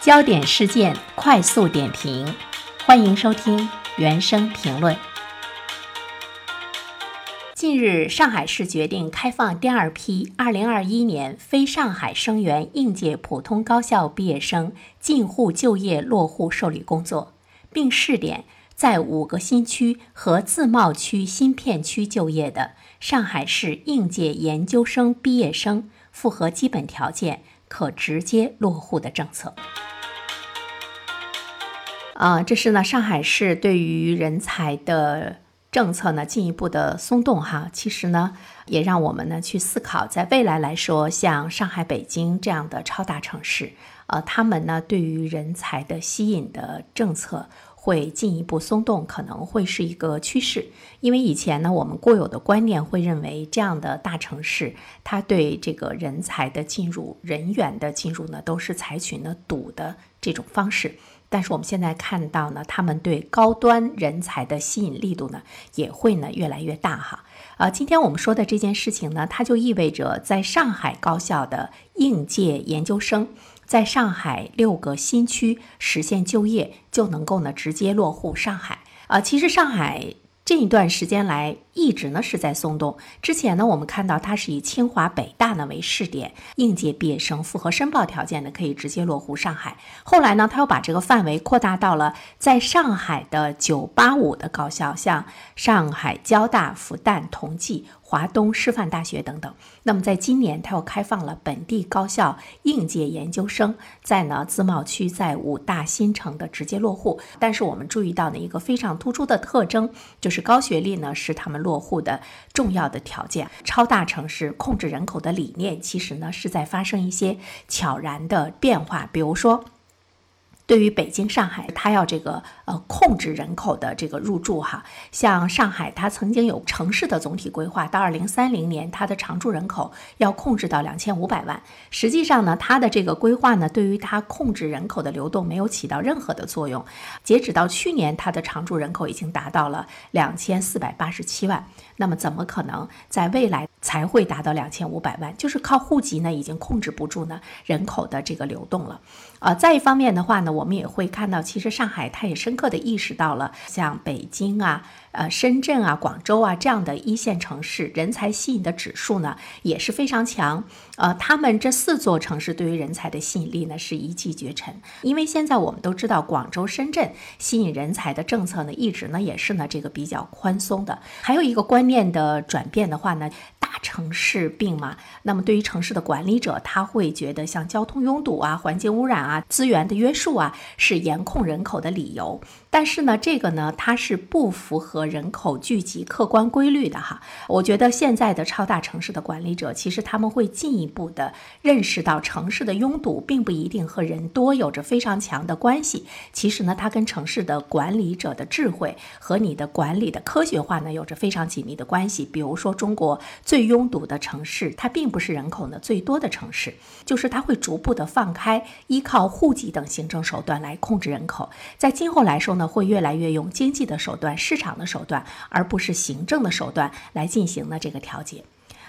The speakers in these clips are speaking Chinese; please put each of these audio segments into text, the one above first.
焦点事件快速点评，欢迎收听原声评论。近日，上海市决定开放第二批2021年非上海生源应届普通高校毕业生进沪就业落户受理工作，并试点在五个新区和自贸区新片区就业的上海市应届研究生毕业生，符合基本条件可直接落户的政策。啊，这是呢，上海市对于人才的政策呢进一步的松动哈。其实呢，也让我们呢去思考，在未来来说，像上海、北京这样的超大城市，呃，他们呢对于人才的吸引的政策会进一步松动，可能会是一个趋势。因为以前呢，我们固有的观念会认为，这样的大城市，它对这个人才的进入、人员的进入呢，都是采取呢堵的这种方式。但是我们现在看到呢，他们对高端人才的吸引力度呢，也会呢越来越大哈。啊，今天我们说的这件事情呢，它就意味着在上海高校的应届研究生，在上海六个新区实现就业，就能够呢直接落户上海。啊，其实上海。这一段时间来，一直呢是在松动。之前呢，我们看到它是以清华、北大呢为试点，应届毕业生符合申报条件的可以直接落户上海。后来呢，他又把这个范围扩大到了在上海的985的高校，像上海交大、复旦、同济。华东师范大学等等。那么，在今年，他又开放了本地高校应届研究生在呢自贸区在五大新城的直接落户。但是，我们注意到呢一个非常突出的特征，就是高学历呢是他们落户的重要的条件。超大城市控制人口的理念，其实呢是在发生一些悄然的变化。比如说。对于北京、上海，它要这个呃控制人口的这个入住哈，像上海，它曾经有城市的总体规划，到二零三零年，它的常住人口要控制到两千五百万。实际上呢，它的这个规划呢，对于它控制人口的流动没有起到任何的作用。截止到去年，它的常住人口已经达到了两千四百八十七万。那么怎么可能在未来才会达到两千五百万？就是靠户籍呢，已经控制不住呢人口的这个流动了。呃，再一方面的话呢，我们也会看到，其实上海它也深刻的意识到了，像北京啊、呃深圳啊、广州啊这样的一线城市，人才吸引的指数呢也是非常强。呃，他们这四座城市对于人才的吸引力呢是一骑绝尘。因为现在我们都知道，广州、深圳吸引人才的政策呢，一直呢也是呢这个比较宽松的。还有一个观念的转变的话呢大。城市病嘛，那么对于城市的管理者，他会觉得像交通拥堵啊、环境污染啊、资源的约束啊，是严控人口的理由。但是呢，这个呢，它是不符合人口聚集客观规律的哈。我觉得现在的超大城市的管理者，其实他们会进一步的认识到，城市的拥堵并不一定和人多有着非常强的关系。其实呢，它跟城市的管理者的智慧和你的管理的科学化呢，有着非常紧密的关系。比如说，中国最最拥堵的城市，它并不是人口呢最多的城市，就是它会逐步的放开依靠户籍等行政手段来控制人口。在今后来说，呢，会越来越用经济的手段、市场的手段，而不是行政的手段来进行呢这个调节。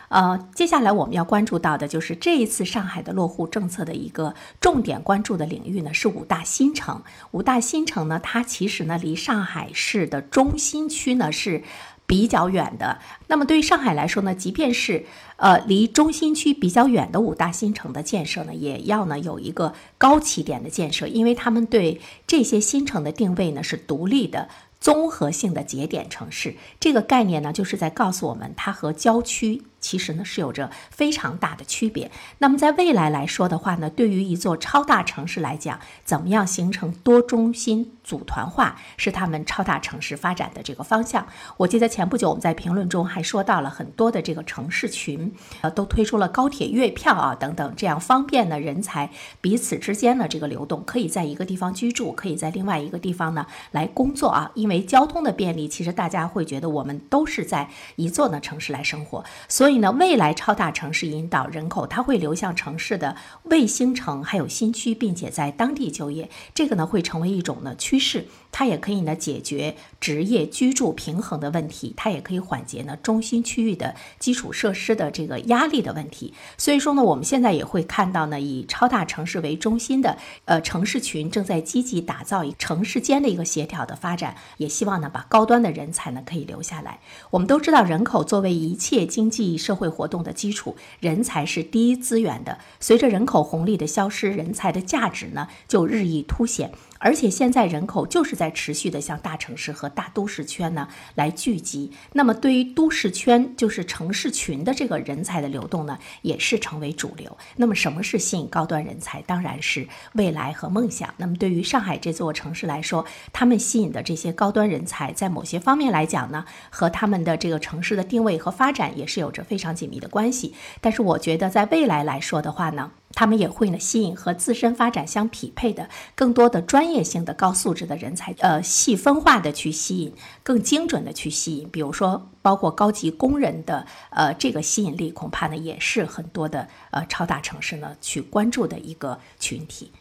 呃，接下来我们要关注到的就是这一次上海的落户政策的一个重点关注的领域呢，是五大新城。五大新城呢，它其实呢离上海市的中心区呢是。比较远的，那么对于上海来说呢，即便是呃离中心区比较远的五大新城的建设呢，也要呢有一个高起点的建设，因为他们对这些新城的定位呢是独立的。综合性的节点城市这个概念呢，就是在告诉我们，它和郊区其实呢是有着非常大的区别。那么在未来来说的话呢，对于一座超大城市来讲，怎么样形成多中心组团化，是他们超大城市发展的这个方向。我记得前不久我们在评论中还说到了很多的这个城市群，呃，都推出了高铁月票啊等等，这样方便呢人才彼此之间的这个流动，可以在一个地方居住，可以在另外一个地方呢来工作啊，因为交通的便利，其实大家会觉得我们都是在一座呢城市来生活，所以以呢，未来超大城市引导人口，它会流向城市的卫星城还有新区，并且在当地就业，这个呢会成为一种呢趋势。它也可以呢解决职业居住平衡的问题，它也可以缓解呢中心区域的基础设施的这个压力的问题。所以说呢，我们现在也会看到呢，以超大城市为中心的呃城市群正在积极打造一城市间的一个协调的发展，也希望呢把高端的人才呢可以留下来。我们都知道，人口作为一切经济社会活动的基础，人才是第一资源的。随着人口红利的消失，人才的价值呢就日益凸显。而且现在人口就是在持续的向大城市和大都市圈呢来聚集，那么对于都市圈就是城市群的这个人才的流动呢，也是成为主流。那么什么是吸引高端人才？当然是未来和梦想。那么对于上海这座城市来说，他们吸引的这些高端人才，在某些方面来讲呢，和他们的这个城市的定位和发展也是有着非常紧密的关系。但是我觉得在未来来说的话呢，他们也会呢吸引和自身发展相匹配的更多的专业性的高素质的人才，呃，细分化的去吸引，更精准的去吸引。比如说，包括高级工人的呃这个吸引力，恐怕呢也是很多的呃超大城市呢去关注的一个群体。